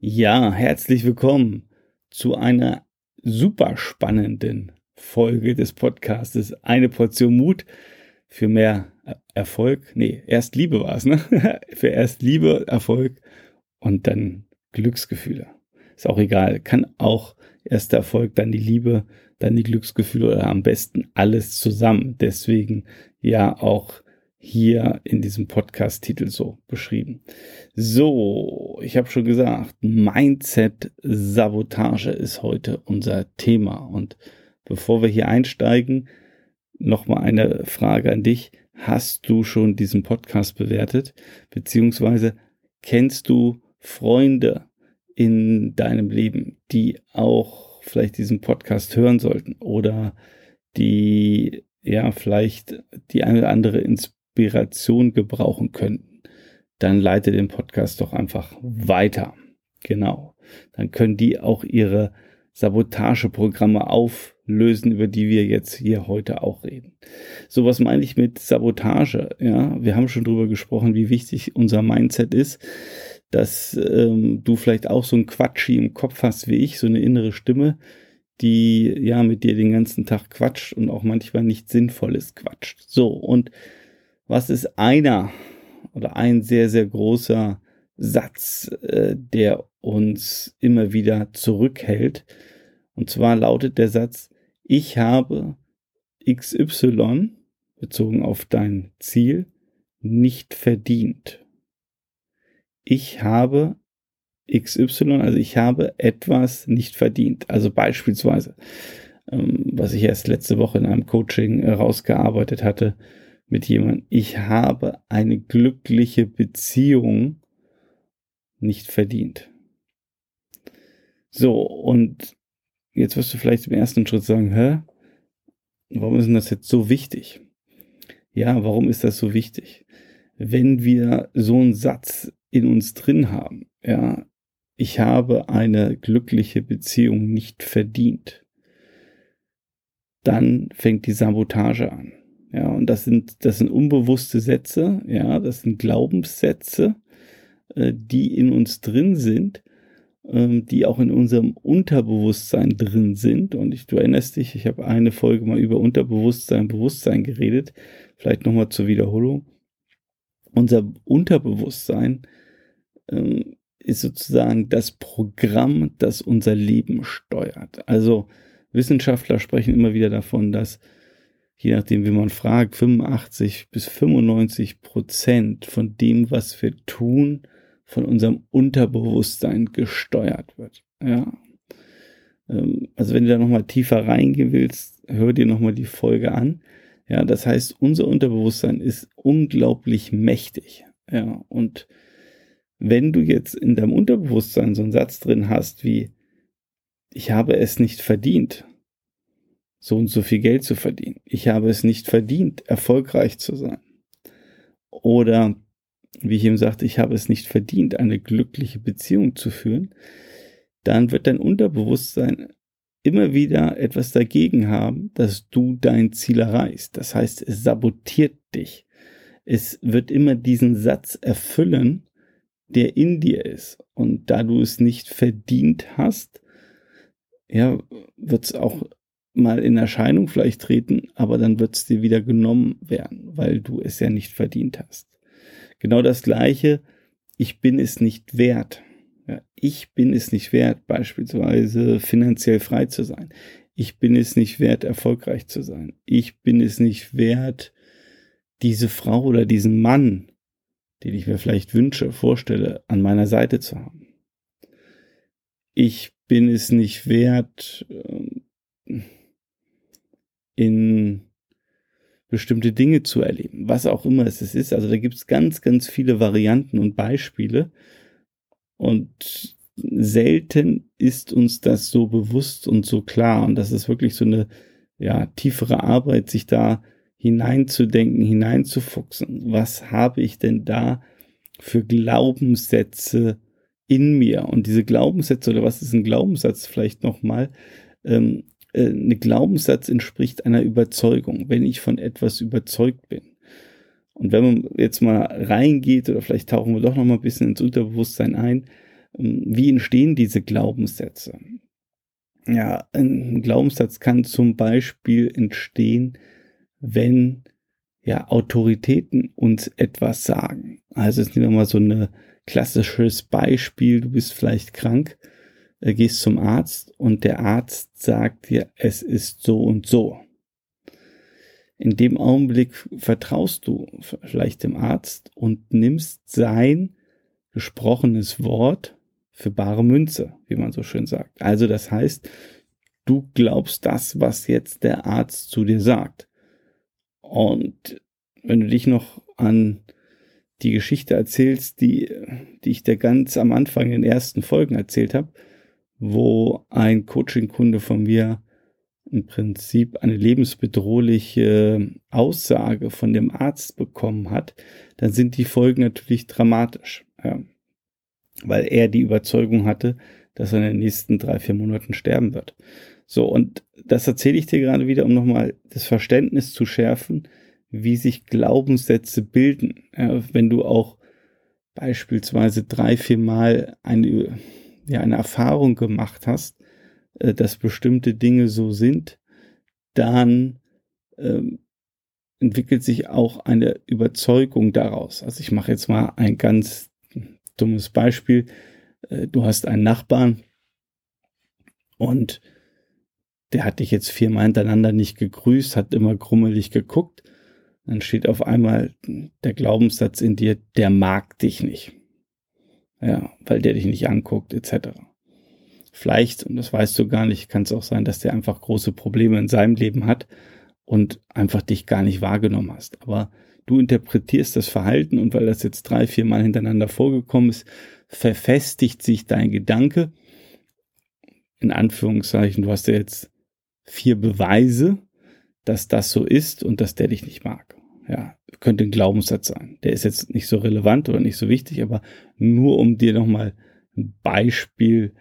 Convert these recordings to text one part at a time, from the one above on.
Ja, herzlich willkommen zu einer super spannenden Folge des Podcastes. Eine Portion Mut für mehr Erfolg. Nee, erst Liebe war es, ne? für erst Liebe, Erfolg und dann Glücksgefühle. Ist auch egal. Kann auch erst der Erfolg, dann die Liebe, dann die Glücksgefühle oder am besten alles zusammen. Deswegen ja auch hier in diesem Podcast-Titel so beschrieben. So, ich habe schon gesagt, Mindset-Sabotage ist heute unser Thema. Und bevor wir hier einsteigen, nochmal eine Frage an dich. Hast du schon diesen Podcast bewertet? Beziehungsweise kennst du Freunde in deinem Leben, die auch vielleicht diesen Podcast hören sollten oder die ja vielleicht die eine oder andere Inspiration Inspiration gebrauchen könnten, dann leite den Podcast doch einfach weiter. Genau. Dann können die auch ihre Sabotageprogramme auflösen, über die wir jetzt hier heute auch reden. So was meine ich mit Sabotage? Ja, wir haben schon drüber gesprochen, wie wichtig unser Mindset ist, dass ähm, du vielleicht auch so ein Quatschi im Kopf hast wie ich, so eine innere Stimme, die ja mit dir den ganzen Tag quatscht und auch manchmal nicht sinnvolles quatscht. So und was ist einer oder ein sehr, sehr großer Satz, äh, der uns immer wieder zurückhält. Und zwar lautet der Satz, ich habe XY bezogen auf dein Ziel nicht verdient. Ich habe XY, also ich habe etwas nicht verdient. Also beispielsweise, ähm, was ich erst letzte Woche in einem Coaching herausgearbeitet hatte, mit jemandem, ich habe eine glückliche Beziehung nicht verdient. So, und jetzt wirst du vielleicht im ersten Schritt sagen, hä? Warum ist denn das jetzt so wichtig? Ja, warum ist das so wichtig? Wenn wir so einen Satz in uns drin haben, ja, ich habe eine glückliche Beziehung nicht verdient, dann fängt die Sabotage an. Ja, und das sind, das sind unbewusste Sätze, ja, das sind Glaubenssätze, äh, die in uns drin sind, ähm, die auch in unserem Unterbewusstsein drin sind. Und ich, du erinnerst dich, ich habe eine Folge mal über Unterbewusstsein, Bewusstsein geredet. Vielleicht nochmal zur Wiederholung. Unser Unterbewusstsein ähm, ist sozusagen das Programm, das unser Leben steuert. Also Wissenschaftler sprechen immer wieder davon, dass je nachdem, wie man fragt, 85 bis 95 Prozent von dem, was wir tun, von unserem Unterbewusstsein gesteuert wird. Ja. Ähm, also wenn du da nochmal tiefer reingehen willst, hör dir nochmal die Folge an. Ja, das heißt, unser Unterbewusstsein ist unglaublich mächtig. Ja, und wenn du jetzt in deinem Unterbewusstsein so einen Satz drin hast wie, ich habe es nicht verdient, so und so viel Geld zu verdienen. Ich habe es nicht verdient, erfolgreich zu sein. Oder, wie ich eben sagte, ich habe es nicht verdient, eine glückliche Beziehung zu führen. Dann wird dein Unterbewusstsein immer wieder etwas dagegen haben, dass du dein Ziel erreichst. Das heißt, es sabotiert dich. Es wird immer diesen Satz erfüllen, der in dir ist. Und da du es nicht verdient hast, ja, wird es auch mal in Erscheinung vielleicht treten, aber dann wird es dir wieder genommen werden, weil du es ja nicht verdient hast. Genau das gleiche, ich bin es nicht wert. Ja, ich bin es nicht wert, beispielsweise finanziell frei zu sein. Ich bin es nicht wert, erfolgreich zu sein. Ich bin es nicht wert, diese Frau oder diesen Mann, den ich mir vielleicht wünsche, vorstelle, an meiner Seite zu haben. Ich bin es nicht wert, ähm, in bestimmte Dinge zu erleben, was auch immer es ist. Also da gibt es ganz, ganz viele Varianten und Beispiele. Und selten ist uns das so bewusst und so klar. Und das ist wirklich so eine ja, tiefere Arbeit, sich da hineinzudenken, hineinzufuchsen. Was habe ich denn da für Glaubenssätze in mir? Und diese Glaubenssätze, oder was ist ein Glaubenssatz vielleicht nochmal? Ähm, äh, eine Glaubenssatz entspricht einer Überzeugung, wenn ich von etwas überzeugt bin. Und wenn man jetzt mal reingeht, oder vielleicht tauchen wir doch noch mal ein bisschen ins Unterbewusstsein ein, Ähm, wie entstehen diese Glaubenssätze? Ja, ein Glaubenssatz kann zum Beispiel entstehen, wenn ja Autoritäten uns etwas sagen. Also jetzt nehmen wir mal so ein klassisches Beispiel. Du bist vielleicht krank, äh, gehst zum Arzt und der Arzt sagt dir, es ist so und so. In dem Augenblick vertraust du vielleicht dem Arzt und nimmst sein gesprochenes Wort für bare Münze, wie man so schön sagt. Also das heißt, du glaubst das, was jetzt der Arzt zu dir sagt. Und wenn du dich noch an die Geschichte erzählst, die, die ich dir ganz am Anfang in den ersten Folgen erzählt habe, wo ein Coaching-Kunde von mir im Prinzip eine lebensbedrohliche Aussage von dem Arzt bekommen hat, dann sind die Folgen natürlich dramatisch. Ja weil er die Überzeugung hatte, dass er in den nächsten drei, vier Monaten sterben wird. So, und das erzähle ich dir gerade wieder, um nochmal das Verständnis zu schärfen, wie sich Glaubenssätze bilden. Ja, wenn du auch beispielsweise drei, vier Mal eine, ja, eine Erfahrung gemacht hast, äh, dass bestimmte Dinge so sind, dann ähm, entwickelt sich auch eine Überzeugung daraus. Also ich mache jetzt mal ein ganz dummes Beispiel. Äh, du hast einen Nachbarn und der hat dich jetzt viermal hintereinander nicht gegrüßt, hat immer grummelig geguckt. Dann steht auf einmal der Glaubenssatz in dir, der mag dich nicht. Ja, weil der dich nicht anguckt, etc. Vielleicht, und das weißt du gar nicht, kann es auch sein, dass der einfach große Probleme in seinem Leben hat und einfach dich gar nicht wahrgenommen hast. Aber du interpretierst das Verhalten und weil das jetzt drei, vier Mal hintereinander vorgekommen ist, verfestigt sich dein Gedanke. In Anführungszeichen, du hast ja jetzt vier Beweise, dass das so ist und dass der dich nicht mag. Ja, könnte ein Glaubenssatz sein. Der ist jetzt nicht so relevant oder nicht so wichtig, aber nur um dir nochmal ein Beispiel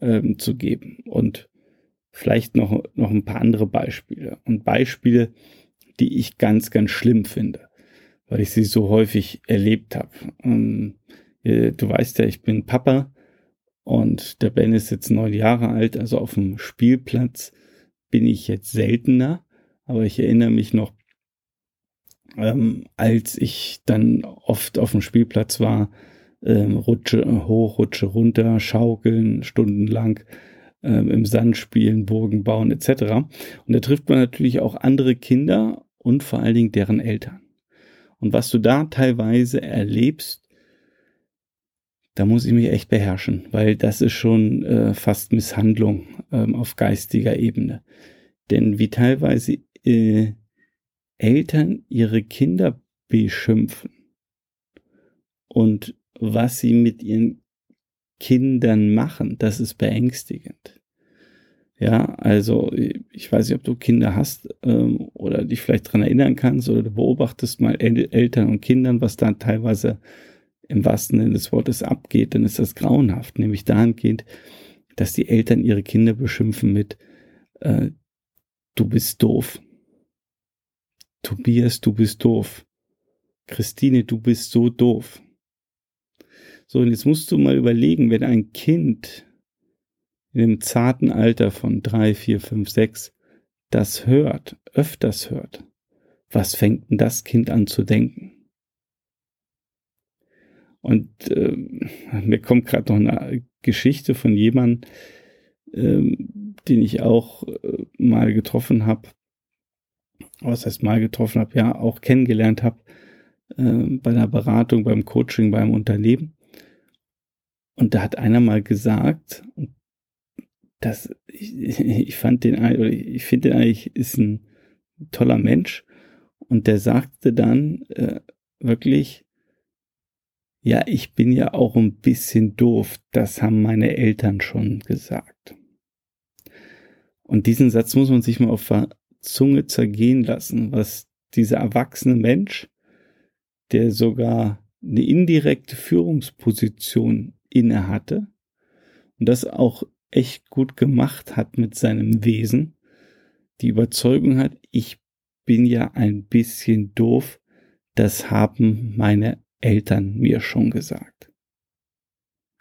ähm, zu geben und vielleicht noch, noch ein paar andere Beispiele und Beispiele, die ich ganz, ganz schlimm finde weil ich sie so häufig erlebt habe. Ähm, du weißt ja, ich bin Papa und der Ben ist jetzt neun Jahre alt, also auf dem Spielplatz bin ich jetzt seltener, aber ich erinnere mich noch, ähm, als ich dann oft auf dem Spielplatz war, ähm, Rutsche hoch, Rutsche runter, schaukeln stundenlang, ähm, im Sand spielen, Burgen bauen etc. Und da trifft man natürlich auch andere Kinder und vor allen Dingen deren Eltern. Und was du da teilweise erlebst, da muss ich mich echt beherrschen, weil das ist schon äh, fast Misshandlung ähm, auf geistiger Ebene. Denn wie teilweise äh, Eltern ihre Kinder beschimpfen und was sie mit ihren Kindern machen, das ist beängstigend. Ja, also ich weiß nicht, ob du Kinder hast ähm, oder dich vielleicht dran erinnern kannst oder du beobachtest mal El Eltern und Kindern, was da teilweise im wahrsten Sinne des Wortes abgeht, dann ist das grauenhaft, nämlich dahingehend, dass die Eltern ihre Kinder beschimpfen mit äh, du bist doof. Tobias, du bist doof. Christine, du bist so doof. So, und jetzt musst du mal überlegen, wenn ein Kind in dem zarten Alter von drei, vier, fünf, sechs das hört, öfters hört, was fängt denn das Kind an zu denken? Und äh, mir kommt gerade noch eine Geschichte von jemandem, äh, den ich auch äh, mal getroffen habe, was heißt mal getroffen habe, ja, auch kennengelernt habe äh, bei einer Beratung, beim Coaching, beim Unternehmen. Und da hat einer mal gesagt, und das, ich, ich fand den, ich finde den eigentlich, ist ein toller Mensch. Und der sagte dann äh, wirklich, ja, ich bin ja auch ein bisschen doof. Das haben meine Eltern schon gesagt. Und diesen Satz muss man sich mal auf Zunge zergehen lassen, was dieser erwachsene Mensch, der sogar eine indirekte Führungsposition inne hatte und das auch echt gut gemacht hat mit seinem Wesen, die Überzeugung hat, ich bin ja ein bisschen doof, das haben meine Eltern mir schon gesagt.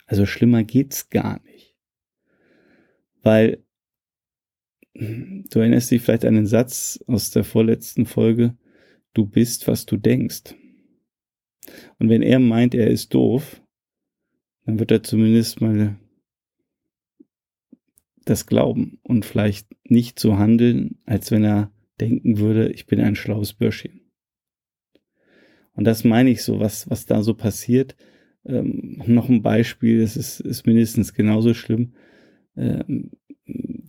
Also schlimmer geht's gar nicht. Weil du erinnerst dich vielleicht an den Satz aus der vorletzten Folge, du bist, was du denkst. Und wenn er meint, er ist doof, dann wird er zumindest mal das glauben und vielleicht nicht so handeln, als wenn er denken würde, ich bin ein schlaues Bürschchen. Und das meine ich so, was, was da so passiert. Ähm, noch ein Beispiel, das ist, ist mindestens genauso schlimm. Ähm,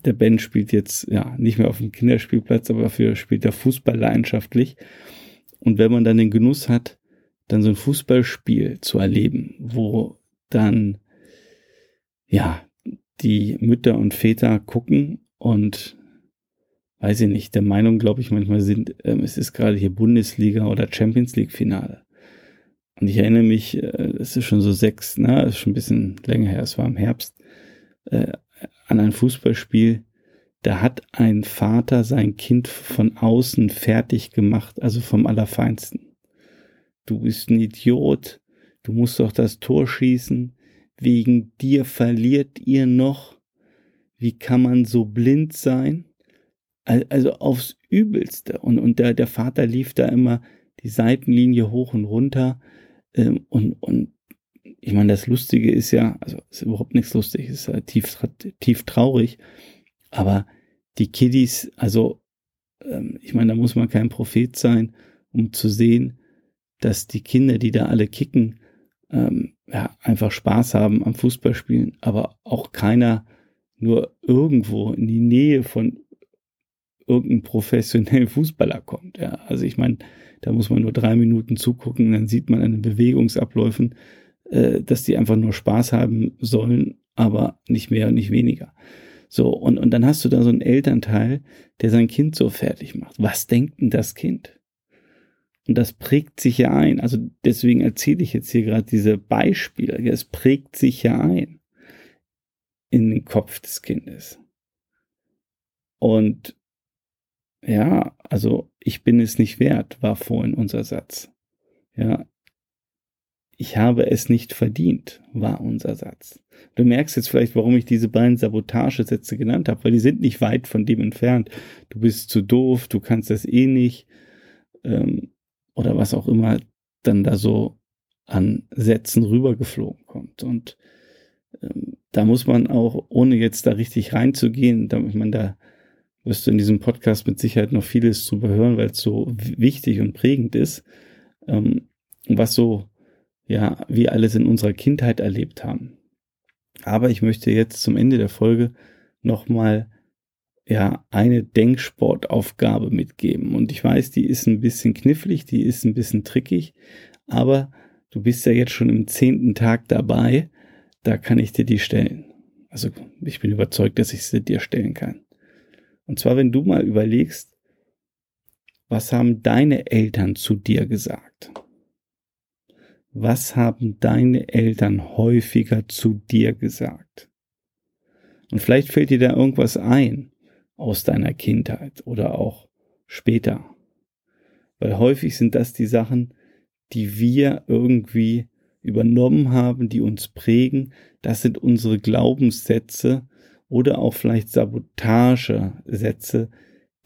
der Ben spielt jetzt ja nicht mehr auf dem Kinderspielplatz, aber dafür spielt er Fußball leidenschaftlich. Und wenn man dann den Genuss hat, dann so ein Fußballspiel zu erleben, wo dann ja die Mütter und Väter gucken und weiß ich nicht, der Meinung, glaube ich, manchmal sind, ähm, es ist gerade hier Bundesliga oder Champions League Finale. Und ich erinnere mich, äh, es ist schon so sechs, na, ist schon ein bisschen länger her, es war im Herbst, äh, an ein Fußballspiel, da hat ein Vater sein Kind von außen fertig gemacht, also vom Allerfeinsten. Du bist ein Idiot, du musst doch das Tor schießen, wegen dir verliert ihr noch. Wie kann man so blind sein? Also aufs Übelste. Und, und der, der Vater lief da immer die Seitenlinie hoch und runter. Ähm, und, und ich meine, das Lustige ist ja, also ist überhaupt nichts lustig, ist ja tief, tief traurig. Aber die Kiddies, also ähm, ich meine, da muss man kein Prophet sein, um zu sehen, dass die Kinder, die da alle kicken, ähm, ja, einfach Spaß haben am Fußballspielen, aber auch keiner nur irgendwo in die Nähe von irgendeinem professionellen Fußballer kommt. Ja, also ich meine, da muss man nur drei Minuten zugucken, dann sieht man an den Bewegungsabläufen, äh, dass die einfach nur Spaß haben sollen, aber nicht mehr und nicht weniger. So, und, und dann hast du da so einen Elternteil, der sein Kind so fertig macht. Was denkt denn das Kind? Und das prägt sich ja ein. Also deswegen erzähle ich jetzt hier gerade diese Beispiele. Es prägt sich ja ein in den Kopf des Kindes. Und ja, also ich bin es nicht wert, war vorhin unser Satz. Ja, ich habe es nicht verdient, war unser Satz. Du merkst jetzt vielleicht, warum ich diese beiden Sabotagesätze genannt habe, weil die sind nicht weit von dem entfernt. Du bist zu doof, du kannst das eh nicht. Ähm, oder was auch immer dann da so an Sätzen rübergeflogen kommt. Und ähm, da muss man auch, ohne jetzt da richtig reinzugehen, damit man da wirst du in diesem Podcast mit Sicherheit noch vieles zu hören, weil es so wichtig und prägend ist, ähm, was so, ja, wir alles in unserer Kindheit erlebt haben. Aber ich möchte jetzt zum Ende der Folge nochmal ja eine Denksportaufgabe mitgeben. Und ich weiß, die ist ein bisschen knifflig, die ist ein bisschen trickig, aber du bist ja jetzt schon im zehnten Tag dabei, da kann ich dir die stellen. Also ich bin überzeugt, dass ich sie dir stellen kann. Und zwar, wenn du mal überlegst, was haben deine Eltern zu dir gesagt? Was haben deine Eltern häufiger zu dir gesagt? Und vielleicht fällt dir da irgendwas ein, aus deiner Kindheit oder auch später. Weil häufig sind das die Sachen, die wir irgendwie übernommen haben, die uns prägen. Das sind unsere Glaubenssätze oder auch vielleicht Sabotagesätze,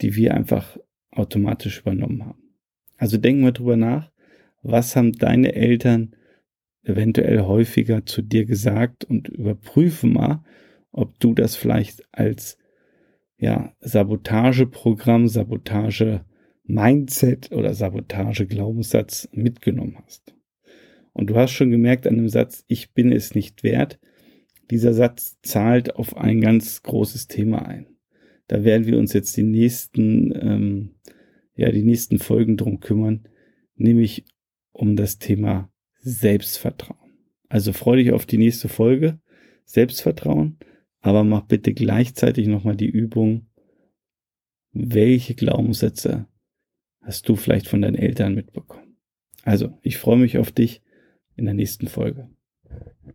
die wir einfach automatisch übernommen haben. Also denk mal drüber nach, was haben deine Eltern eventuell häufiger zu dir gesagt und überprüfe mal, ob du das vielleicht als ja, Sabotageprogramm, Sabotage-Mindset oder Sabotage-Glaubenssatz mitgenommen hast. Und du hast schon gemerkt an dem Satz, ich bin es nicht wert, dieser Satz zahlt auf ein ganz großes Thema ein. Da werden wir uns jetzt die nächsten, ähm, ja, die nächsten Folgen drum kümmern, nämlich um das Thema Selbstvertrauen. Also freu dich auf die nächste Folge. Selbstvertrauen aber mach bitte gleichzeitig nochmal die Übung, welche Glaubenssätze hast du vielleicht von deinen Eltern mitbekommen. Also, ich freue mich auf dich in der nächsten Folge.